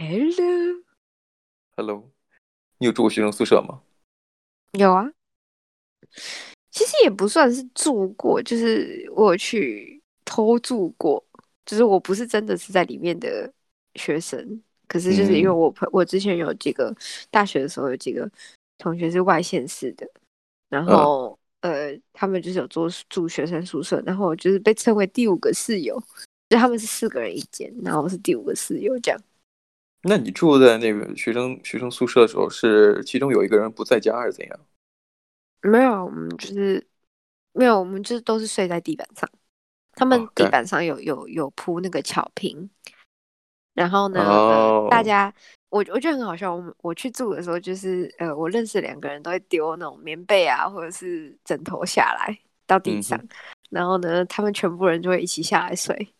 Hello，Hello，你有住过学生宿舍吗？有啊，其实也不算是住过，就是我去偷住过，就是我不是真的是在里面的学生，可是就是因为我朋、嗯、我之前有几个大学的时候有几个同学是外县市的，然后、嗯、呃他们就是有住住学生宿舍，然后我就是被称为第五个室友，就他们是四个人一间，然后我是第五个室友这样。那你住在那个学生学生宿舍的时候，是其中有一个人不在家，还是怎样？没有，我们就是没有，我们就是都是睡在地板上。他们地板上有、oh. 有有铺那个草坪，然后呢，oh. 呃、大家我我觉得很好笑。我我去住的时候，就是呃，我认识两个人都会丢那种棉被啊，或者是枕头下来到地上，嗯、然后呢，他们全部人就会一起下来睡。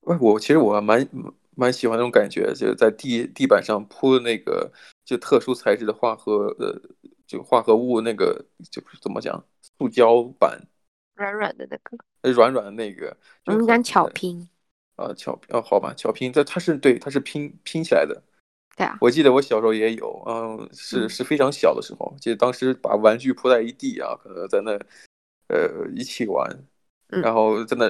喂，我其实我蛮。蛮喜欢那种感觉，就是在地地板上铺的那个就特殊材质的化合呃，就化合物那个就是怎么讲，塑胶板，软软的那个，软软的那个，我们讲巧拼，啊巧拼，哦好吧，巧拼，这它是对，它是拼拼起来的，对啊，我记得我小时候也有，嗯，是是非常小的时候，记得当时把玩具铺在一地啊，可能在那呃一起玩，然后在那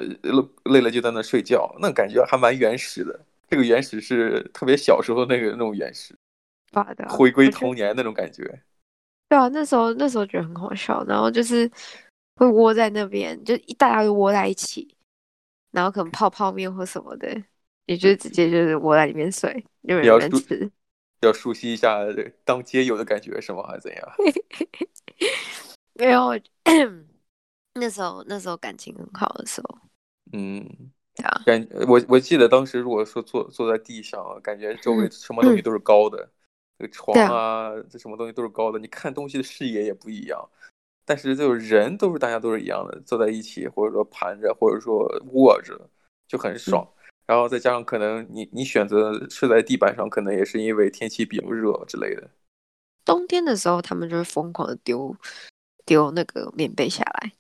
累了就在那睡觉，那感觉还蛮原始的。这个原始是特别小时候那个那种原始，的回归童年那种感觉。对啊，那时候那时候觉得很好笑，然后就是会窝在那边，就一大家都窝在一起，然后可能泡泡面或什么的，也就直接就是窝在里面睡，因为没有人吃。要熟悉一下当街友的感觉是吗？还是怎样？没有，那时候那时候感情很好的时候，嗯。感我我记得当时如果说坐坐在地上，感觉周围什么东西都是高的，这个床啊，这什么东西都是高的，你看东西的视野也不一样。但是就人都是大家都是一样的，坐在一起或者说盘着或者说卧着就很爽。然后再加上可能你你选择睡在地板上，可能也是因为天气比较热之类的。冬天的时候，他们就是疯狂的丢丢那个棉被下来。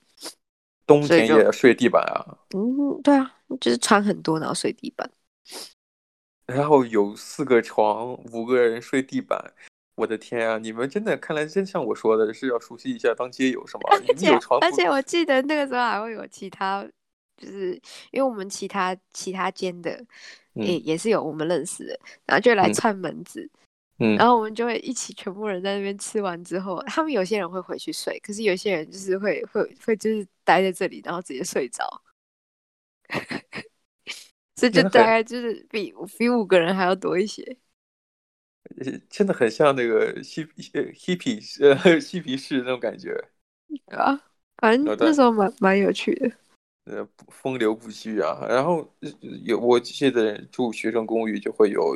冬天也睡地板啊？嗯，对啊。就是穿很多，然后睡地板，然后有四个床，五个人睡地板。我的天啊！你们真的看来真像我说的，是要熟悉一下当街友是吗？而且而且我记得那个时候还会有其他，就是因为我们其他其他间的也、嗯、也是有我们认识的，然后就来串门子，嗯，然后我们就会一起全部人在那边吃完之后，他们有些人会回去睡，可是有些人就是会会会就是待在这里，然后直接睡着。这就大概就是比比五个人还要多一些，真的很像那个嬉嬉皮呃嬉皮士那种感觉，啊，反正那时候蛮蛮有趣的，呃，风流不羁啊。然后有我记得住学生公寓就会有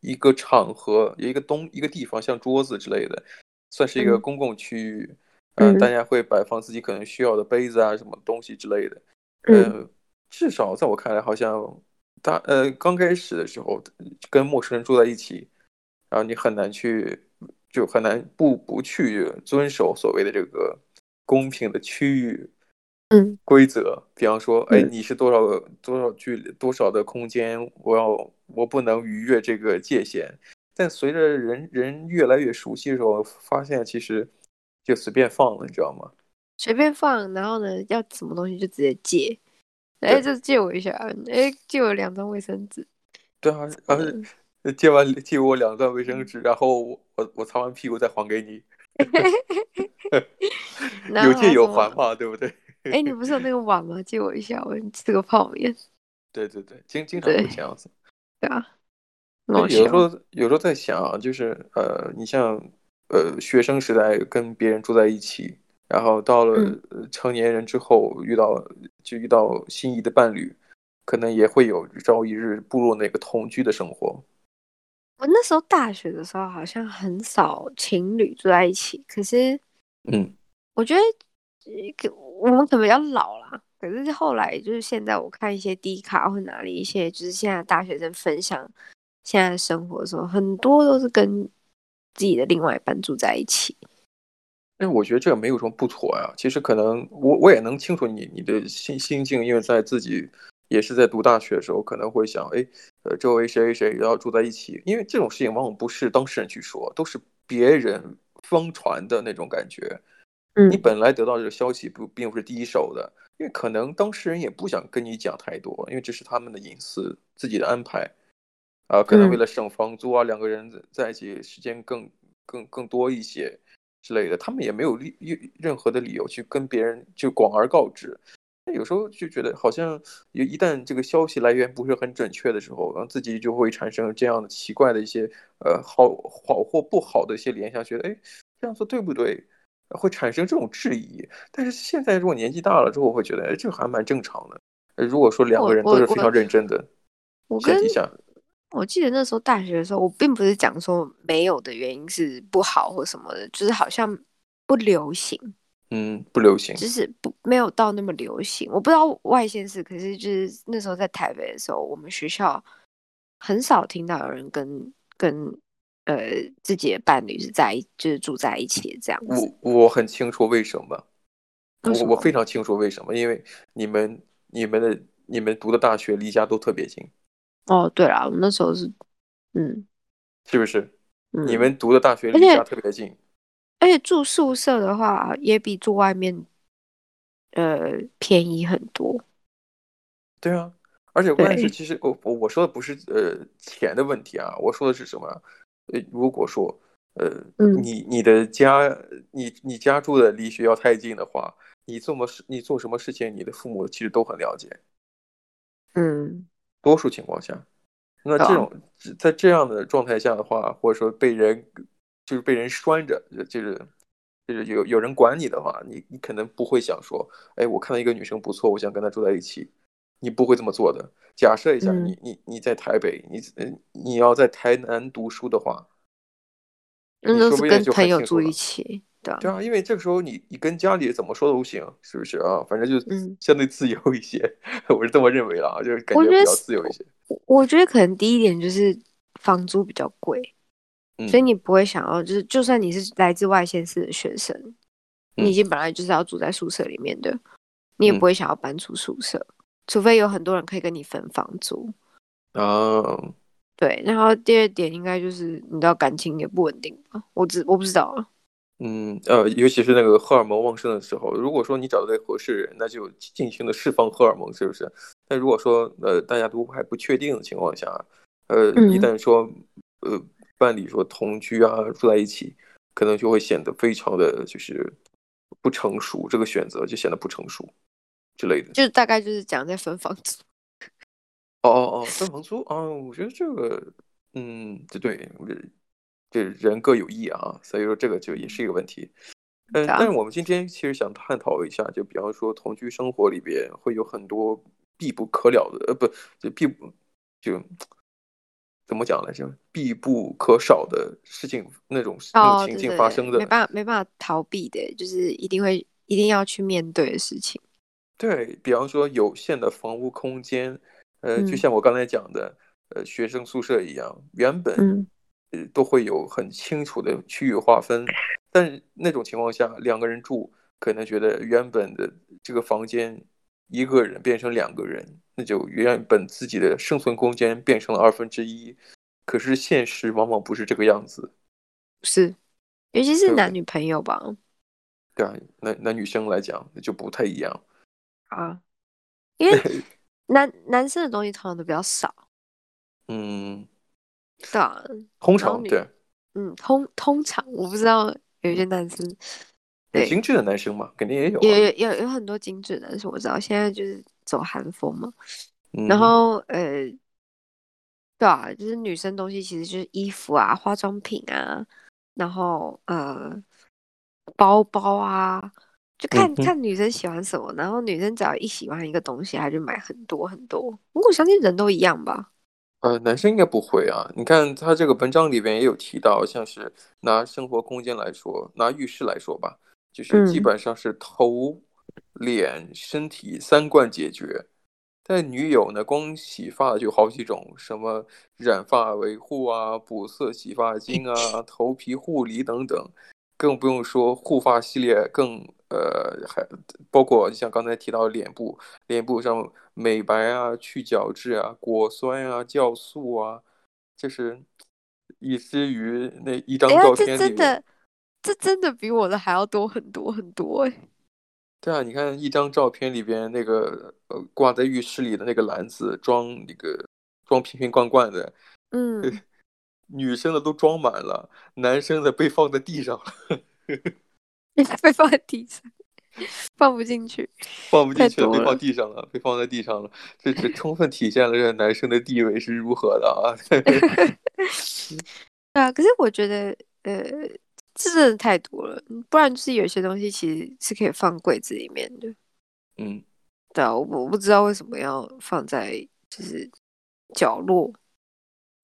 一个场合，有一个东一个地方，像桌子之类的，算是一个公共区域，嗯、呃，大家会摆放自己可能需要的杯子啊，什么东西之类的，呃、嗯。至少在我看来，好像大呃刚开始的时候跟陌生人住在一起，然后你很难去，就很难不不去遵守所谓的这个公平的区域嗯规则。比方说，哎，你是多少多少距离多少的空间，我要我不能逾越这个界限。但随着人人越来越熟悉的时候，发现其实就随便放了，你知道吗？随便放，然后呢，要什么东西就直接借。哎，就借我一下，哎，借我两张卫生纸。对啊，然后借完借我两张卫生纸，然后我我我擦完屁股再还给你。有借有还嘛，对不对？哎，你不是有那个碗吗？借我一下，我吃个泡面。对对对，经经常会这样子。对啊。有时候有时候在想啊，就是呃，你像呃学生时代跟别人住在一起。然后到了成年人之后，嗯、遇到就遇到心仪的伴侣，可能也会有朝一日步入那个同居的生活。我那时候大学的时候好像很少情侣住在一起，可是，嗯，我觉得我们可能比较老啦。可是后来就是现在我看一些低卡或哪里一些，就是现在大学生分享现在的生活的时候，很多都是跟自己的另外一半住在一起。但我觉得这个没有什么不妥呀。其实可能我我也能清楚你你的心心境，因为在自己也是在读大学的时候，可能会想，哎，呃，周围谁谁谁要住在一起，因为这种事情往往不是当事人去说，都是别人疯传的那种感觉。嗯，你本来得到这个消息不并不是第一手的，因为可能当事人也不想跟你讲太多，因为这是他们的隐私，自己的安排。啊，可能为了省房租啊，两个人在一起时间更更更多一些之类的，他们也没有理任何的理由去跟别人就广而告之。那有时候就觉得好像一旦这个消息来源不是很准确的时候，然后自己就会产生这样的奇怪的一些呃好好或不好的一些联想，觉得哎这样做对不对？会产生这种质疑。但是现在如果年纪大了之后，我会觉得哎这还蛮正常的。如果说两个人都是非常认真的前提下。我记得那时候大学的时候，我并不是讲说没有的原因是不好或什么的，就是好像不流行，嗯，不流行，就是不没有到那么流行。我不知道外县市，可是就是那时候在台北的时候，我们学校很少听到有人跟跟呃自己的伴侣是在就是住在一起这样子。我我很清楚为什么，为什么？我我非常清楚为什么，因为你们你们的你们读的大学离家都特别近。哦，对了，我们那时候是，嗯，是不是？嗯，你们读的大学离家特别近，而且住宿舍的话也比住外面，呃，便宜很多。对啊，而且关键是，其实我我我说的不是呃钱的问题啊，我说的是什么？呃，如果说呃，嗯，你你的家你你家住的离学校太近的话，你做什么事你做什么事情，你的父母其实都很了解。嗯。多数情况下，那这种在这样的状态下的话，或者说被人就是被人拴着，就是就是有有人管你的话，你你可能不会想说，哎，我看到一个女生不错，我想跟她住在一起，你不会这么做的。假设一下，你你你在台北，你你要在台南读书的话，那都是跟朋友住一起。对啊，因为这个时候你你跟家里怎么说都行，是不是啊？反正就相对自由一些，嗯、我是这么认为的啊，就是感觉比较自由一些。我，我觉得可能第一点就是房租比较贵，嗯、所以你不会想要，就是就算你是来自外县市的学生，嗯、你已经本来就是要住在宿舍里面的，你也不会想要搬出宿舍，嗯、除非有很多人可以跟你分房租啊。对，然后第二点应该就是你知道感情也不稳定吧，我知我不知道啊。嗯，呃，尤其是那个荷尔蒙旺盛的时候，如果说你找到对合适人，那就尽情的释放荷尔蒙，是不是？但如果说呃大家都还不确定的情况下，呃，一旦说呃伴侣说同居啊住在一起，可能就会显得非常的就是不成熟，这个选择就显得不成熟之类的。就大概就是讲在分房租。哦哦哦，分房租啊，我觉得这个嗯，对对。这人各有异啊，所以说这个就也是一个问题。嗯，但是我们今天其实想探讨一下，就比方说同居生活里边会有很多必不可了的，呃，不，就必不就怎么讲来着？必不可少的事情，那种那种情境发生的，哦、对对没办法没办法逃避的，就是一定会一定要去面对的事情。对，比方说有限的房屋空间，呃，就像我刚才讲的，嗯、呃，学生宿舍一样，原本。嗯都会有很清楚的区域划分，但是那种情况下，两个人住可能觉得原本的这个房间一个人变成两个人，那就原本自己的生存空间变成了二分之一。可是现实往往不是这个样子，是，尤其是男女朋友吧？对啊，男男女生来讲就不太一样啊，因为 男男生的东西通常都比较少，嗯。对啊，通常对，嗯，通通常我不知道有一些男生，对精致的男生嘛，肯定也有、啊，有有很多精致的男生，我知道现在就是走韩风嘛，嗯、然后呃，对啊，就是女生东西其实就是衣服啊、化妆品啊，然后呃，包包啊，就看、嗯、看女生喜欢什么，然后女生只要一喜欢一个东西，她就买很多很多。我相信人都一样吧。呃，男生应该不会啊。你看他这个文章里边也有提到，像是拿生活空间来说，拿浴室来说吧，就是基本上是头、脸、身体三罐解决。但女友呢，光洗发就好几种，什么染发维护啊、补色洗发精啊、头皮护理等等。更不用说护发系列更，更呃还包括像刚才提到脸部，脸部上美白啊、去角质啊、果酸啊、酵素啊，就是以至于那一张照片里面，这真的，这真的比我的还要多很多很多哎。对啊，你看一张照片里边那个呃挂在浴室里的那个篮子装那个装瓶瓶罐罐的，嗯。女生的都装满了，男生的被放在地上了，被放在地上，放不进去，放不进去了，被放地上了，被放在地上了，这这充分体现了这个男生的地位是如何的啊！对啊，可是我觉得，呃，这真的太多了，不然就是有些东西其实是可以放柜子里面的。嗯，对啊，我我不知道为什么要放在就是角落。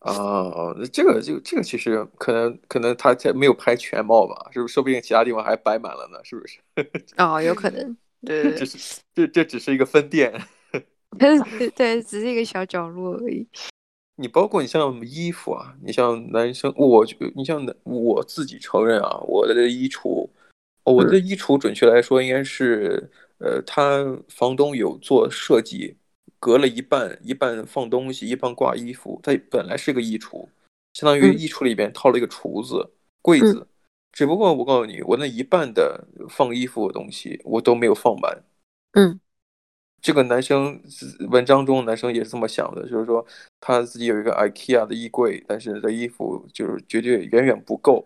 啊，这个就这个其实可能可能他才没有拍全貌吧，是不是？说不定其他地方还摆满了呢，是不是？哦，有可能，对，只是这这只是一个分店，对，只是一个小角落而已。你包括你像衣服啊，你像男生，我你像我自己承认啊，我的衣橱，我的衣橱准确来说应该是，嗯、呃，他房东有做设计。隔了一半，一半放东西，一半挂衣服。它本来是个衣橱，相当于衣橱里边套了一个橱子、柜子。嗯、只不过我告诉你，我那一半的放衣服的东西我都没有放满。嗯，这个男生文章中男生也是这么想的，就是说他自己有一个 IKEA 的衣柜，但是这衣服就是绝对远远不够。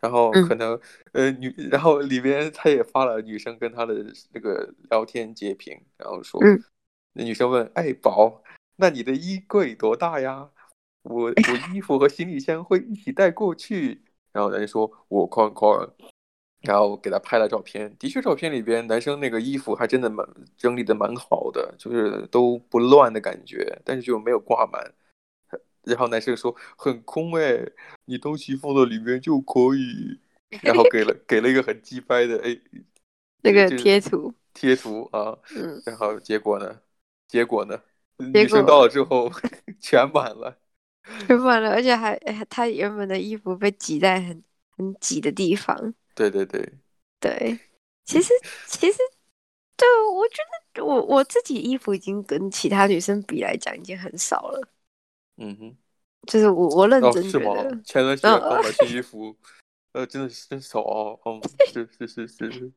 然后可能、嗯、呃女，然后里边他也发了女生跟他的那个聊天截屏，然后说。嗯那女生问：“哎，宝，那你的衣柜多大呀？我我衣服和行李箱会一起带过去。”然后男生说：“我看看。”然后给他拍了照片。的确，照片里边男生那个衣服还真的蛮整理的蛮好的，就是都不乱的感觉，但是就没有挂满。然后男生说：“很空哎，你东西放到里面就可以。”然后给了给了一个很鸡掰的哎，那个贴图贴图啊，嗯，然后结果呢？结果呢？女生到了之后 全满了，全满了，而且还她原本的衣服被挤在很很挤的地方。对对对对，其实 其实对，我觉得我我自己衣服已经跟其他女生比来讲已经很少了。嗯哼，就是我我认真觉得，哦、是吗？前段时间刚买新衣服，呃，真的是真少哦。嗯，是是是是是，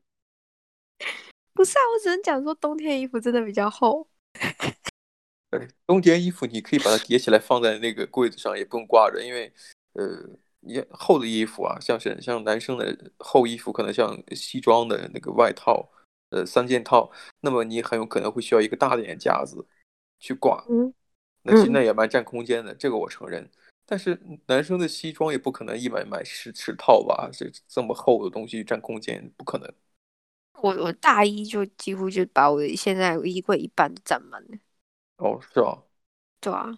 不是啊，我只能讲说冬天衣服真的比较厚。对，冬天衣服你可以把它叠起来放在那个柜子上，也不用挂着，因为呃，你厚的衣服啊，像是像男生的厚衣服，可能像西装的那个外套，呃，三件套，那么你很有可能会需要一个大点的架子去挂，嗯，那那也蛮占空间的，这个我承认。但是男生的西装也不可能一买买十十套吧，这这么厚的东西占空间，不可能。我我大一就几乎就把我现在衣柜一半都占满了。哦，是哦，对啊，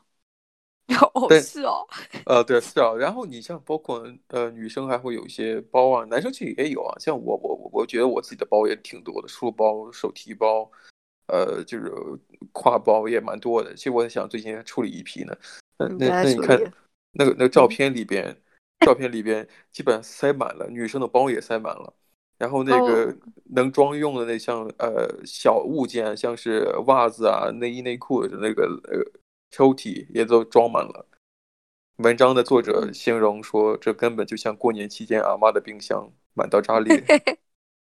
哦，是哦，呃，对，是啊。然后你像包括呃女生还会有一些包啊，男生其实也有啊。像我我我觉得我自己的包也挺多的，书包、手提包，呃，就是挎包也蛮多的。其实我在想最近还处理一批呢。那那那你看那个那个照片里边，嗯、照片里边基本上塞满了，女生的包也塞满了。然后那个能装用的那像呃小物件，像是袜子啊、内衣内裤的那个呃抽屉也都装满了。文章的作者形容说，这根本就像过年期间阿妈的冰箱满到炸裂，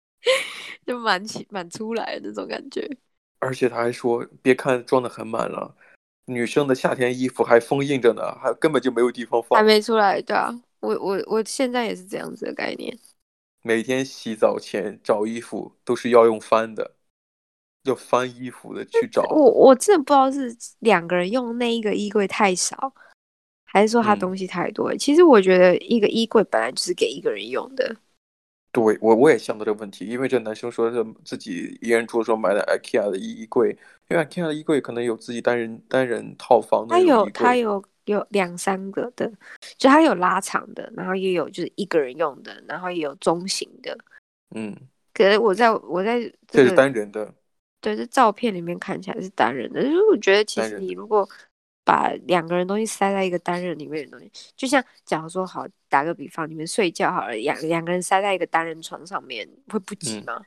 就满起满出来的那种感觉。而且他还说，别看装的很满了，女生的夏天衣服还封印着呢，还根本就没有地方放，还没出来。对啊，我我我现在也是这样子的概念。每天洗澡前找衣服都是要用翻的，要翻衣服的去找。我我真的不知道是两个人用那一个衣柜太少，还是说他东西太多。嗯、其实我觉得一个衣柜本来就是给一个人用的。对，我我也想到这个问题，因为这男生说是自己一人住的时候买的 IKEA 的衣柜，因为 IKEA 的衣柜可能有自己单人单人套房的。他有他有。有两三个的，就它有拉长的，然后也有就是一个人用的，然后也有中型的。嗯，可是我在我在这是单人的，对，这照片里面看起来是单人的。就是我觉得其实你如果把两个人东西塞在一个单人里面的东西，就像假如说好打个比方，你们睡觉好了，两两个人塞在一个单人床上面，会不挤吗？嗯？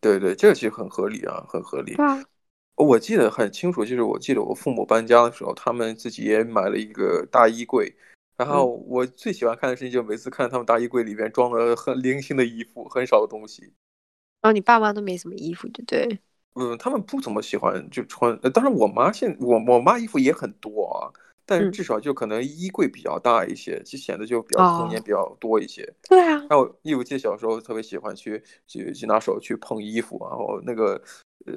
对对，这个其实很合理啊，很合理。对啊，我记得很清楚，就是我记得我父母搬家的时候，他们自己也买了一个大衣柜。然后我最喜欢看的事情，就每次看他们大衣柜里边装了很零星的衣服，很少的东西。然后你爸妈都没什么衣服，对不对？嗯，他们不怎么喜欢就穿。当然，我妈现我我妈衣服也很多啊，但是至少就可能衣柜比较大一些，就显得就比较空间比较多一些。哦、对啊。然后，因为我记得小时候特别喜欢去去去拿手去碰衣服，然后那个呃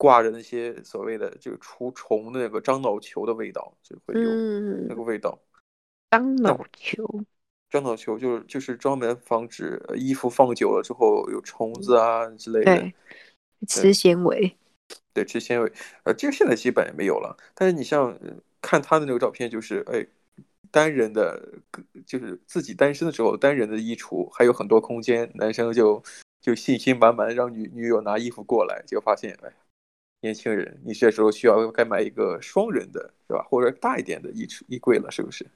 挂着那些所谓的就除虫的那个樟脑球的味道，就会有那个味道。嗯樟脑球，樟脑球就是就是专门防止衣服放久了之后有虫子啊之类的。对，吃纤维。对，吃纤维。呃，这个现在基本也没有了。但是你像看他的那个照片，就是哎，单人的，就是自己单身的时候单人的衣橱还有很多空间，男生就就信心满满让女女友拿衣服过来，结果发现哎，年轻人，你这时候需要该买一个双人的，是吧？或者大一点的衣橱衣柜了，是不是？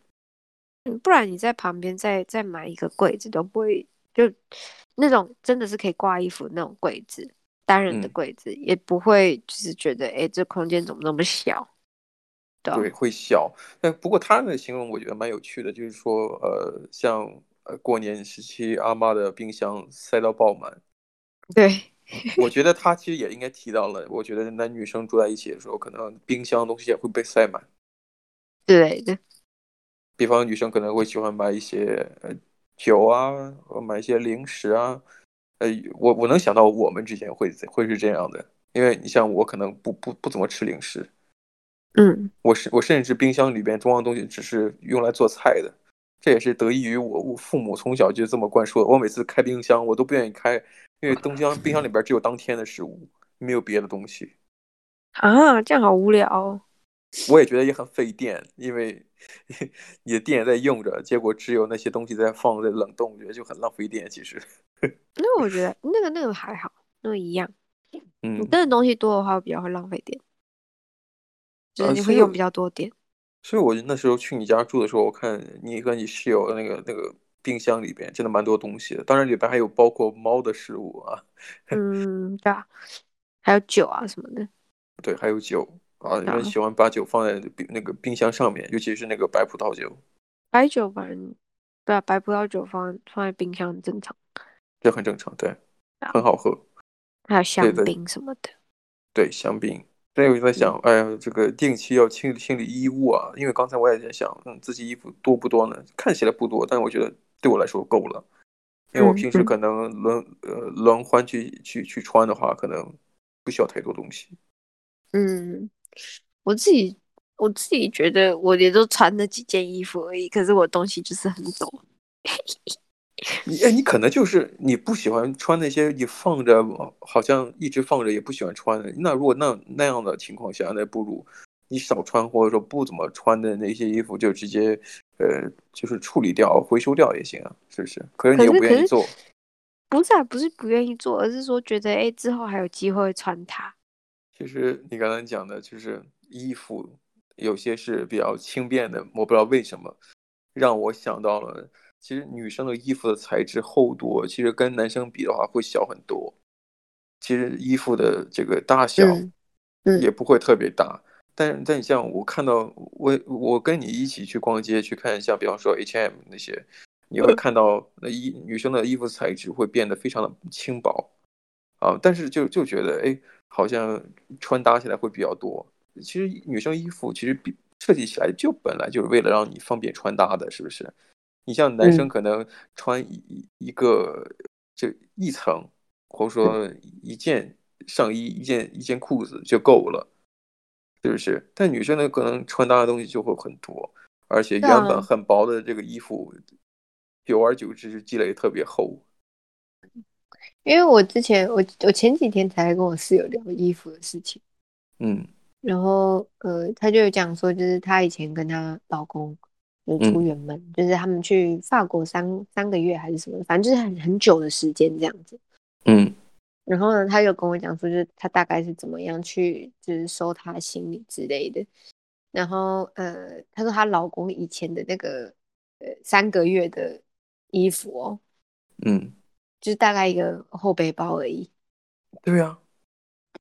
不然你在旁边再再买一个柜子都不会，就那种真的是可以挂衣服那种柜子，单人的柜子、嗯、也不会就是觉得哎，这空间怎么那么小？对，对会小。但不过他的形容我觉得蛮有趣的，就是说呃，像呃过年时期阿妈的冰箱塞到爆满。对，我觉得他其实也应该提到了，我觉得男女生住在一起的时候，可能冰箱东西也会被塞满。对的。比方女生可能会喜欢买一些呃酒啊，买一些零食啊，呃，我我能想到我们之前会会是这样的，因为你像我可能不不不怎么吃零食，嗯，我是我甚至冰箱里边装的东西只是用来做菜的，这也是得益于我我父母从小就这么灌输的。我每次开冰箱我都不愿意开，因为冰箱冰箱里边只有当天的食物，没有别的东西。啊，这样好无聊哦。我也觉得也很费电，因为你的电也在用着，结果只有那些东西在放在冷冻，我觉得就很浪费电。其实，那我觉得那个那个还好，那个一样。嗯，你真的东西多的话，比较会浪费电，就是你会用比较多电。啊，所以，所以我那时候去你家住的时候，我看你和你室友的那个那个冰箱里边真的蛮多东西的，当然里边还有包括猫的食物啊。嗯，对啊，还有酒啊什么的。对，还有酒。啊，你们喜欢把酒放在冰那个冰箱上面，尤其是那个白葡萄酒。白酒反正对啊，白葡萄酒放放在冰箱很正常。这很正常，对，很好喝。还有香槟什么的。对，对，香槟。所以我就在想，哎呀，这个定期要清理清理衣物啊，因为刚才我也在想，嗯，自己衣服多不多呢？看起来不多，但我觉得对我来说够了，因为我平时可能轮、呃轮换去去去穿的话，可能不需要太多东西。嗯。我自己我自己觉得我也就穿那几件衣服而已，可是我东西就是很多。你哎，你可能就是你不喜欢穿那些你放着好像一直放着也不喜欢穿的。那如果那那样的情况下，那不如你少穿或者说不怎么穿的那些衣服就直接呃就是处理掉回收掉也行啊，是不是？可是你又不愿意做。不是啊，不是不愿意做，而是说觉得哎之后还有机会穿它。其实你刚才讲的就是衣服，有些是比较轻便的，我不知道为什么，让我想到了，其实女生的衣服的材质厚度，其实跟男生比的话会小很多。其实衣服的这个大小，也不会特别大。嗯嗯、但但你像我看到我我跟你一起去逛街去看，像比方说 H&M 那些，你会看到那衣女生的衣服材质会变得非常的轻薄啊，但是就就觉得哎。好像穿搭起来会比较多。其实女生衣服其实比设计起来就本来就是为了让你方便穿搭的，是不是？你像男生可能穿一一个就一层，或者说一件上衣、一件一件裤子就够了，是不是？但女生呢，可能穿搭的东西就会很多，而且原本很薄的这个衣服，久而久之就积累特别厚。因为我之前我我前几天才跟我室友聊衣服的事情，嗯，然后呃，她就有讲说，就是她以前跟她老公就出远门，嗯、就是他们去法国三三个月还是什么，反正就是很很久的时间这样子，嗯，然后呢，他又跟我讲说，就是他大概是怎么样去就是收他行李之类的，然后呃，她说她老公以前的那个呃三个月的衣服哦，嗯，就是大概一个后背包而已。对啊，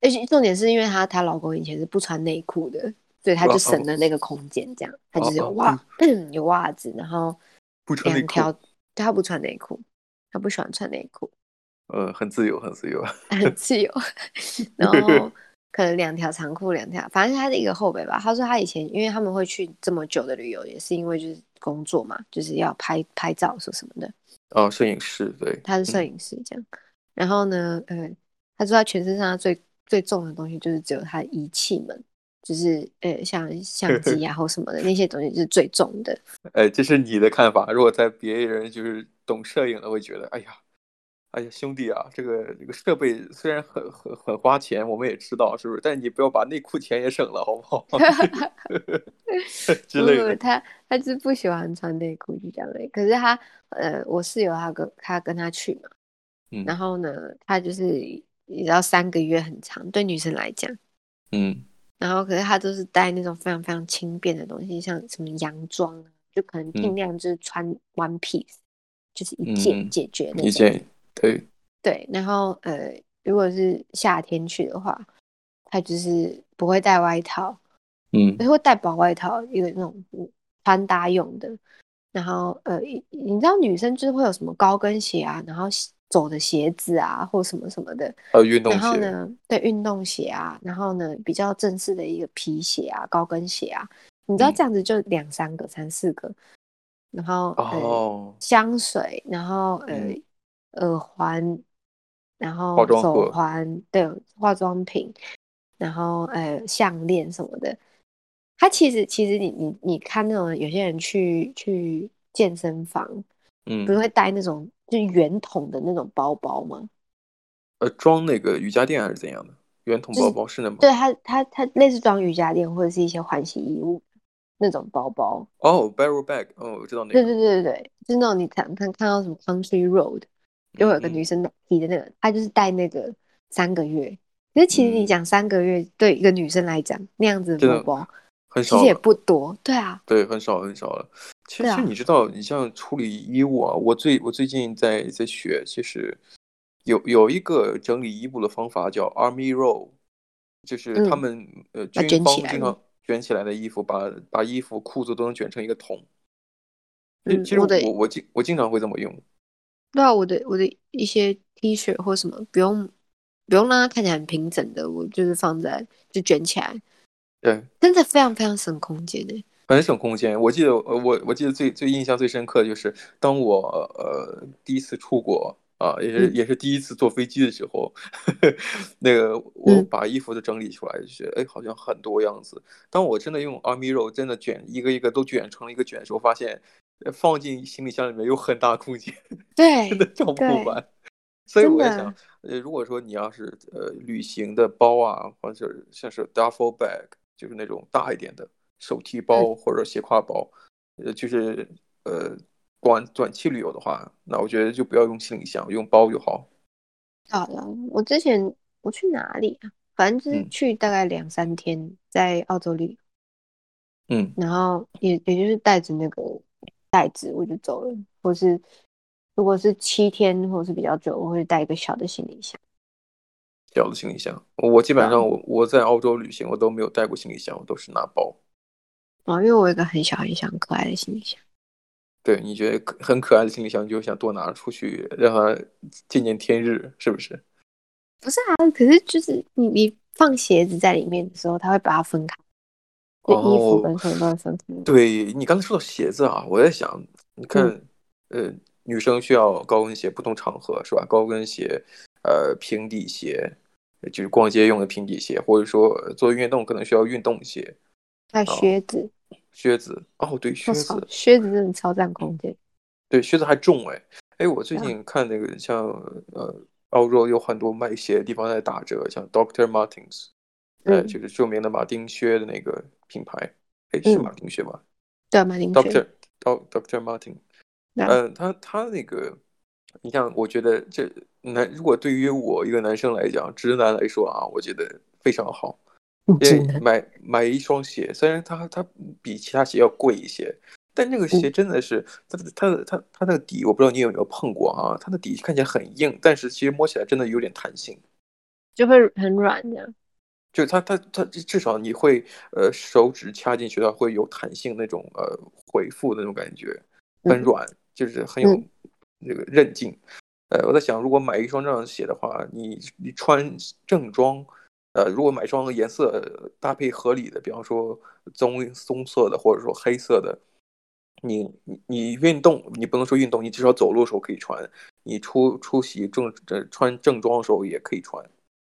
而且重点是因为她她老公以前是不穿内裤的，所以她就省了那个空间，这样她就是有袜、嗯、有袜子，然后两条，她不穿内裤，她不喜欢穿内裤。呃，很自由，很自由，很自由。然后可能两条长裤，两条，反正他的一个后背吧。他说他以前，因为他们会去这么久的旅游，也是因为就是工作嘛，就是要拍拍照说什么的。哦，摄影师，对，他是摄影师这样。嗯、然后呢，呃，他说他全身上最最重的东西就是只有他的仪器们，就是呃，像相 机啊或什么的那些东西是最重的。哎，这是你的看法。如果在别人就是懂摄影的，会觉得，哎呀。哎呀，兄弟啊，这个这个设备虽然很很很花钱，我们也知道是不是？但你不要把内裤钱也省了，好不好？之类的。他他就是不喜欢穿内裤，就这样的。可是他呃，我室友他跟他跟他去嘛，嗯，然后呢，他就是你知道三个月很长，对女生来讲，嗯，然后可是他都是带那种非常非常轻便的东西，像什么洋装，就可能尽量就是穿 one piece，、嗯、就是一件解决那种。嗯、一件对对，然后呃，如果是夏天去的话，他就是不会带外套，嗯，会带薄外套，一个那种穿搭用的。然后呃，你知道女生就是会有什么高跟鞋啊，然后走的鞋子啊，或什么什么的，呃，运动鞋。然后呢，对，运动鞋啊，然后呢，比较正式的一个皮鞋啊，高跟鞋啊，你知道这样子就两三个、嗯、三四个，然后哦、呃，香水，然后呃。嗯耳环，然后手环，对，化妆品，然后呃项链什么的。它其实其实你你你看那种有些人去去健身房，嗯，不是会带那种就是圆筒的那种包包吗？呃，装那个瑜伽垫还是怎样的？圆筒包包是那吗？对，它它它类似装瑜伽垫或者是一些换洗衣物那种包包。哦，oh，barrel bag，哦，我知道那个。对对对对对，就是那种你常看看到什么 country road。就有个女生提的那个，她就是带那个三个月。可是其实你讲三个月，对一个女生来讲，那样子的包包很少，其实也不多。对啊，对，很少很少了。其实你知道，你像处理衣物啊，我最我最近在在学，其实有有一个整理衣物的方法叫 Army Roll，就是他们呃军方经常卷起来的衣服，把把衣服裤子都能卷成一个桶。嗯，其实我我经我经常会这么用。对啊，我的我的一些 T 恤或什么，不用不用让它看起来很平整的，我就是放在就卷起来。对，真的非常非常省空间的，很省空间。我记得我我记得最最印象最深刻的就是当我呃第一次出国啊，也是、嗯、也是第一次坐飞机的时候，呵 呵那个我把衣服都整理出来，就觉得哎好像很多样子。当我真的用 Army Roll 真的卷一个一个都卷成了一个卷的时候，发现。放进行李箱里面有很大空间，对，真的装不完。所以我在想，呃，如果说你要是呃旅行的包啊，或者像是 duffel bag，就是那种大一点的手提包或者斜挎包，呃，就是呃短短期旅游的话，那我觉得就不要用行李箱，用包就好。好了，我之前我去哪里啊？反正就是去大概两三天，在澳洲旅游。嗯，然后也也就是带着那个。袋子我就走了，或是如果是七天或是比较久，我会带一个小的行李箱。小的行李箱，我基本上我我在澳洲旅行，我都没有带过行李箱，我都是拿包。哦，因为我有一个很小很小很可爱的行李箱。对，你觉得很可爱的行李箱，就想多拿出去，让它见见天日，是不是？不是啊，可是就是你你放鞋子在里面的时候，它会把它分开。衣服跟什么什么？对，你刚才说到鞋子啊，我在想，你看，嗯、呃，女生需要高跟鞋，不同场合是吧？高跟鞋，呃，平底鞋，就是逛街用的平底鞋，或者说做运动可能需要运动鞋。那靴子，靴子哦，对，靴子，靴子真的超占空间。对，靴子还重哎，哎，我最近看那个像呃，澳洲有很多卖鞋的地方在打折，像 Doctor Martens。呃，就是著名的马丁靴的那个品牌，哎、嗯，是马丁靴吗？对，马丁靴。Doctor Doctor Martin，嗯、呃，他他那个，你像，我觉得这男，如果对于我一个男生来讲，直男来说啊，我觉得非常好。因为买买一双鞋，虽然它它比其他鞋要贵一些，但这个鞋真的是它的它的它它的底，我不知道你有没有碰过啊？它的底看起来很硬，但是其实摸起来真的有点弹性，就会很软这样。就它它它至少你会呃手指掐进去的话会有弹性那种呃回复的那种感觉，很软，就是很有那个韧劲。呃，我在想，如果买一双这样的鞋的话，你你穿正装，呃，如果买双颜色搭配合理的，比方说棕棕色的，或者说黑色的，你你你运动，你不能说运动，你至少走路的时候可以穿，你出出席正穿正装的时候也可以穿。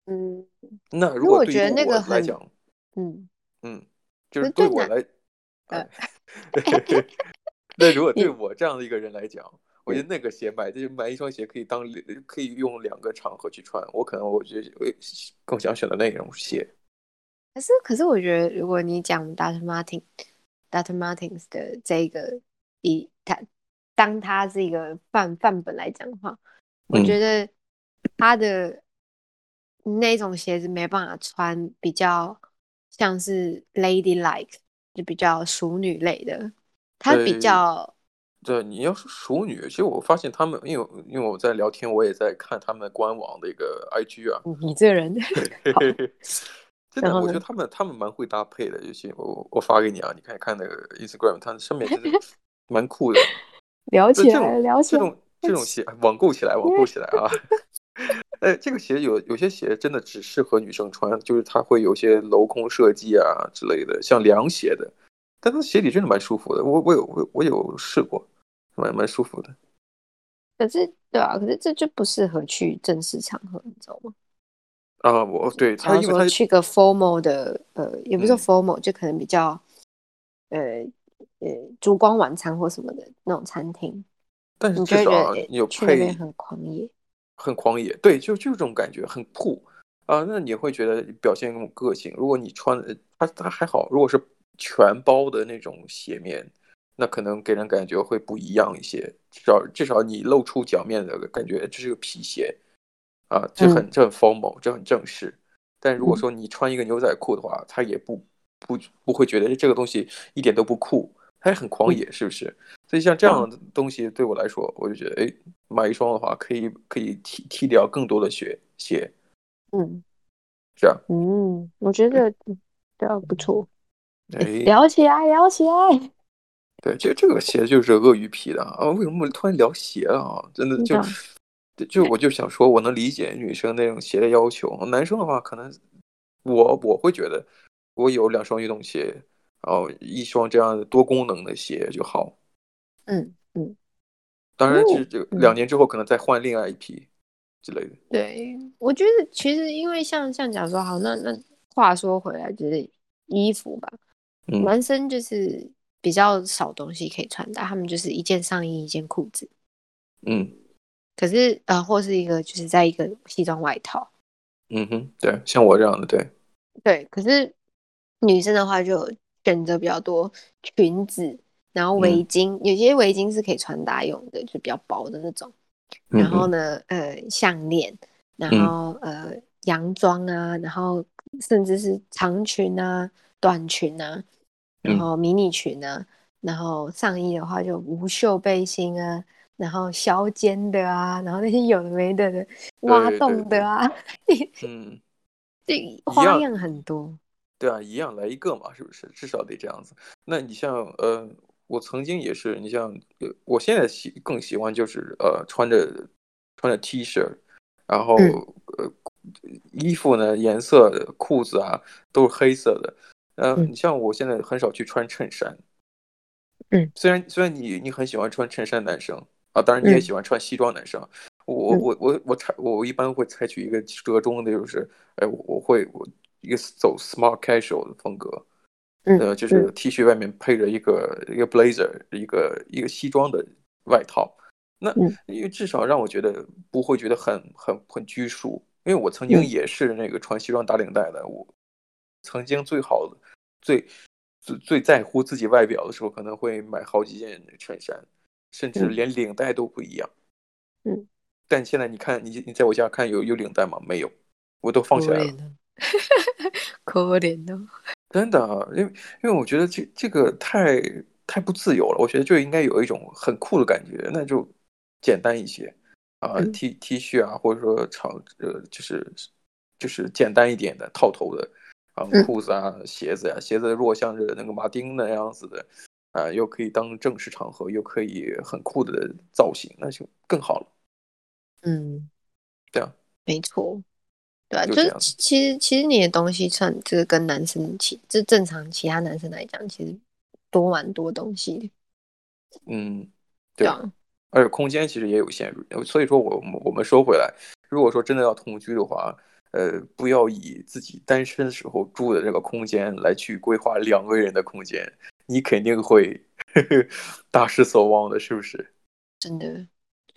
嗯，那如果对于我来讲，嗯嗯，就是对我来，呃，那如果对我这样的一个人来讲。我觉得那个鞋买，就买一双鞋可以当可以用两个场合去穿。我可能我觉得会更想选择那种鞋。可是可是我觉得，如果你讲 Dr. Martin Dr. Martins 的这个以他当他是一个范范本来讲的话，我觉得他的那种鞋子没办法穿，比较像是 ladylike，就比较淑女类的，他比较。对，你要是淑女，其实我发现他们，因为因为我在聊天，我也在看他们官网的一个 IG 啊。你这个人，真的，我觉得他们他们蛮会搭配的。尤其我我发给你啊，你看看那个 Instagram，它上面真的 蛮酷的。聊起来，聊起来，这种这 种鞋网购起来，网购起来啊！哎，这个鞋有有些鞋真的只适合女生穿，就是它会有些镂空设计啊之类的，像凉鞋的，但它鞋底真的蛮舒服的。我我有我我有试过。蛮蛮舒服的，可是对啊，可是这就不适合去正式场合，你知道吗？啊，我对他，因为他去个 formal 的，呃，也不是 formal，、嗯、就可能比较，呃呃，烛光晚餐或什么的那种餐厅。但是至少你有配很狂野，很狂野，对，就就这种感觉，很酷啊。那你会觉得表现一种个性。如果你穿的，它它还好，如果是全包的那种鞋面。那可能给人感觉会不一样一些，至少至少你露出脚面的感觉，这是个皮鞋，啊，这很这很 formal，这很正式。但如果说你穿一个牛仔裤的话，他也不不不会觉得这个东西一点都不酷，它也很狂野，是不是？所以像这样的东西对我来说，我就觉得，哎，买一双的话，可以可以踢踢掉更多的鞋鞋。嗯，是啊。嗯，我觉得对啊，不错。哎，聊起来，聊起来。对，其实这个鞋就是鳄鱼皮的啊！为什么我突然聊鞋啊？真的就就我就想说，我能理解女生那种鞋的要求。男生的话，可能我我会觉得，我有两双运动鞋，然后一双这样的多功能的鞋就好。嗯嗯。当然，就就两年之后可能再换另外一批之类的。对，我觉得其实因为像像假如说好，那那话说回来，就是衣服吧，嗯、男生就是。比较少东西可以穿搭，他们就是一件上衣，一件裤子，嗯，可是呃，或是一个就是在一个西装外套，嗯哼，对，像我这样的，对，对，可是女生的话就选择比较多裙子，然后围巾，嗯、有些围巾是可以穿搭用的，就比较薄的那种，然后呢，嗯、呃，项链，然后、嗯、呃，洋装啊，然后甚至是长裙啊、短裙啊。然后迷你裙呢、啊，嗯、然后上衣的话就无袖背心啊，然后削肩的啊，然后那些有的没的的挖洞的啊，嗯，这，花样很多。对啊，一样来一个嘛，是不是？至少得这样子。那你像呃，我曾经也是，你像呃我现在喜更喜欢就是呃，穿着穿着 T 恤，然后、嗯、呃，衣服呢颜色裤子啊都是黑色的。呃，你像我现在很少去穿衬衫，嗯，虽然虽然你你很喜欢穿衬衫，男生啊，当然你也喜欢穿西装，男生，嗯、我我我我采我一般会采取一个折中的，就是，哎，我我会我一个走 smart casual 的风格，嗯，呃，就是 T 恤外面配着一个、嗯、一个 blazer，一个一个西装的外套，那因为至少让我觉得不会觉得很很很拘束，因为我曾经也是那个穿西装打领带的，我。曾经最好的、最最最在乎自己外表的时候，可能会买好几件衬衫，甚至连领带都不一样。嗯，但现在你看，你你在我家看有有领带吗？没有，我都放起来了。可怜哦。真的，因为因为我觉得这这个太太不自由了。我觉得就应该有一种很酷的感觉，那就简单一些啊、呃、，T T 恤啊，或者说长呃，就是就是简单一点的套头的啊，裤子啊，鞋子呀、啊，鞋子如果像是那个马丁那样子的啊、呃，又可以当正式场合，又可以很酷的造型，那就更好了。嗯，对啊，没错。对啊，就，是其实其实你的东西算就是跟男生其就正常其他男生来讲，其实多蛮多东西的。嗯，对啊，而且空间其实也有限，所以说我们我们说回来，如果说真的要同居的话，呃，不要以自己单身的时候住的这个空间来去规划两个人的空间，你肯定会呵 呵大失所望的，是不是？真的，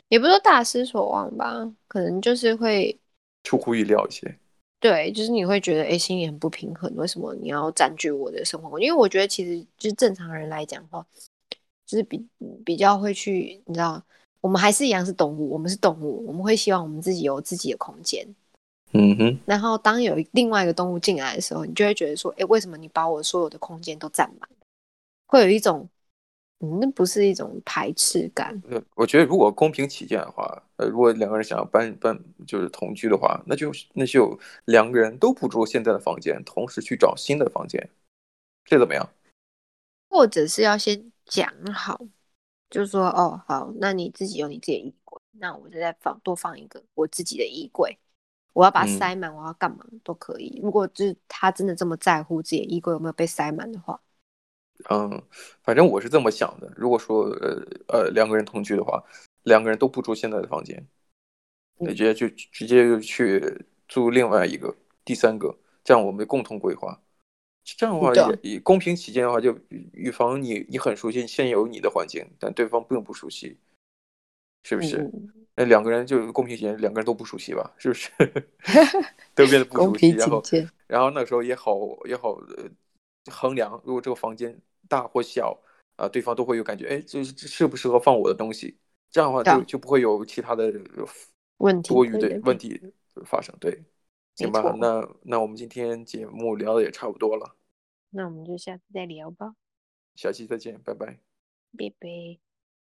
也不是说大失所望吧，可能就是会。出乎意料一些，对，就是你会觉得哎，心里很不平衡，为什么你要占据我的生活？因为我觉得其实就是正常人来讲的话，就是比比较会去，你知道，我们还是一样是动物，我们是动物，我们会希望我们自己有自己的空间。嗯哼。然后当有另外一个动物进来的时候，你就会觉得说，哎，为什么你把我所有的空间都占满？会有一种。嗯，那不是一种排斥感。呃，我觉得如果公平起见的话，呃，如果两个人想要搬搬就是同居的话，那就那就两个人都不住现在的房间，同时去找新的房间，这怎么样？或者是要先讲好，就是说，哦，好，那你自己有你自己的衣柜，那我就再放多放一个我自己的衣柜，我要把它塞满，嗯，我要干嘛都可以。如果就是他真的这么在乎自己的衣柜有没有被塞满的话。嗯，反正我是这么想的。如果说呃呃两个人同居的话，两个人都不住现在的房间，直接就直接就去租另外一个第三个，这样我们共同规划。这样的话也也公平起见的话，就预防你你很熟悉现有你的环境，但对方并不熟悉，是不是？那、嗯、两个人就公平起见，两个人都不熟悉吧？是不是？都变得不熟悉，然后然后那时候也好也好衡量，如果这个房间。大或小啊，对方都会有感觉，哎，这是适不适合放我的东西？这样的话就就不会有其他的问题，多余的问题发生。对，行吧，那那我们今天节目聊的也差不多了，那我们就下次再聊吧。下期再见，拜拜。拜拜。